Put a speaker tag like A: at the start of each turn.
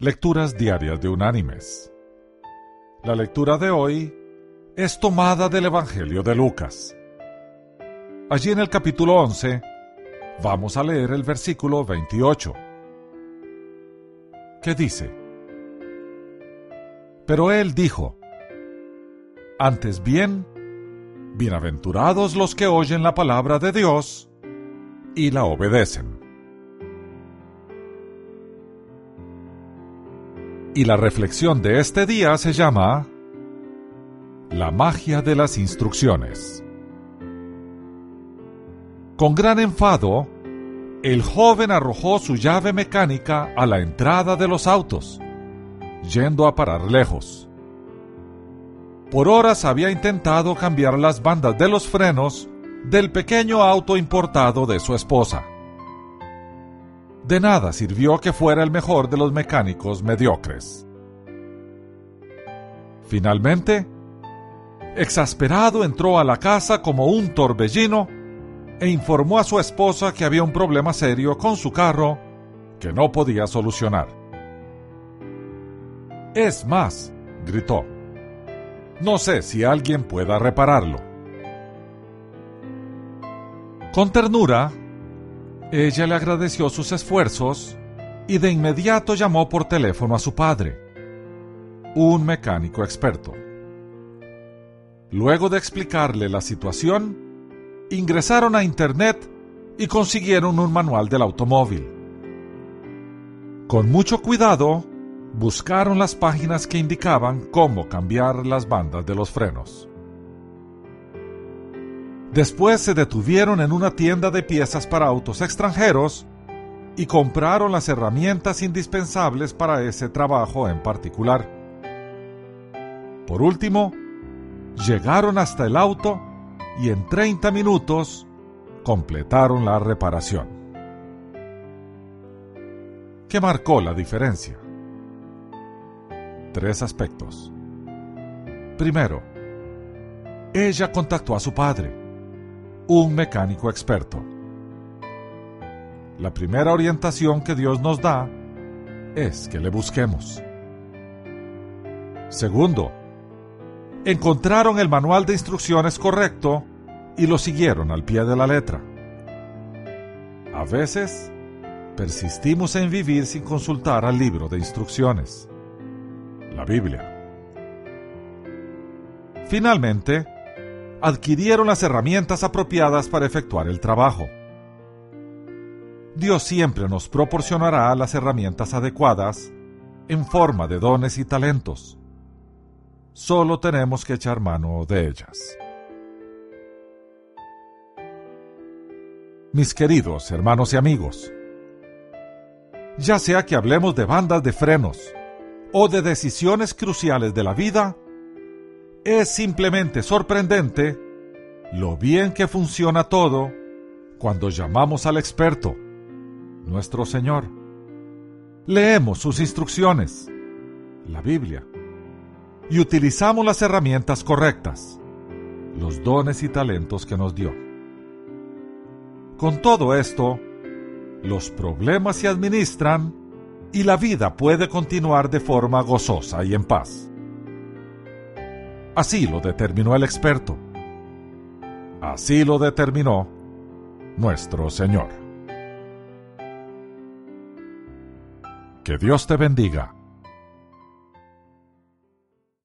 A: Lecturas Diarias de Unánimes. La lectura de hoy es tomada del Evangelio de Lucas. Allí en el capítulo 11 vamos a leer el versículo 28, que dice, Pero él dijo, Antes bien, bienaventurados los que oyen la palabra de Dios y la obedecen. Y la reflexión de este día se llama La magia de las instrucciones. Con gran enfado, el joven arrojó su llave mecánica a la entrada de los autos, yendo a parar lejos. Por horas había intentado cambiar las bandas de los frenos del pequeño auto importado de su esposa de nada sirvió que fuera el mejor de los mecánicos mediocres. Finalmente, exasperado entró a la casa como un torbellino e informó a su esposa que había un problema serio con su carro que no podía solucionar. Es más, gritó, no sé si alguien pueda repararlo. Con ternura, ella le agradeció sus esfuerzos y de inmediato llamó por teléfono a su padre, un mecánico experto. Luego de explicarle la situación, ingresaron a Internet y consiguieron un manual del automóvil. Con mucho cuidado, buscaron las páginas que indicaban cómo cambiar las bandas de los frenos. Después se detuvieron en una tienda de piezas para autos extranjeros y compraron las herramientas indispensables para ese trabajo en particular. Por último, llegaron hasta el auto y en 30 minutos completaron la reparación. ¿Qué marcó la diferencia? Tres aspectos. Primero, ella contactó a su padre un mecánico experto. La primera orientación que Dios nos da es que le busquemos. Segundo, encontraron el manual de instrucciones correcto y lo siguieron al pie de la letra. A veces, persistimos en vivir sin consultar al libro de instrucciones, la Biblia. Finalmente, adquirieron las herramientas apropiadas para efectuar el trabajo. Dios siempre nos proporcionará las herramientas adecuadas en forma de dones y talentos. Solo tenemos que echar mano de ellas. Mis queridos hermanos y amigos, ya sea que hablemos de bandas de frenos o de decisiones cruciales de la vida, es simplemente sorprendente lo bien que funciona todo cuando llamamos al experto, nuestro Señor. Leemos sus instrucciones, la Biblia, y utilizamos las herramientas correctas, los dones y talentos que nos dio. Con todo esto, los problemas se administran y la vida puede continuar de forma gozosa y en paz. Así lo determinó el experto. Así lo determinó nuestro Señor. Que Dios te bendiga.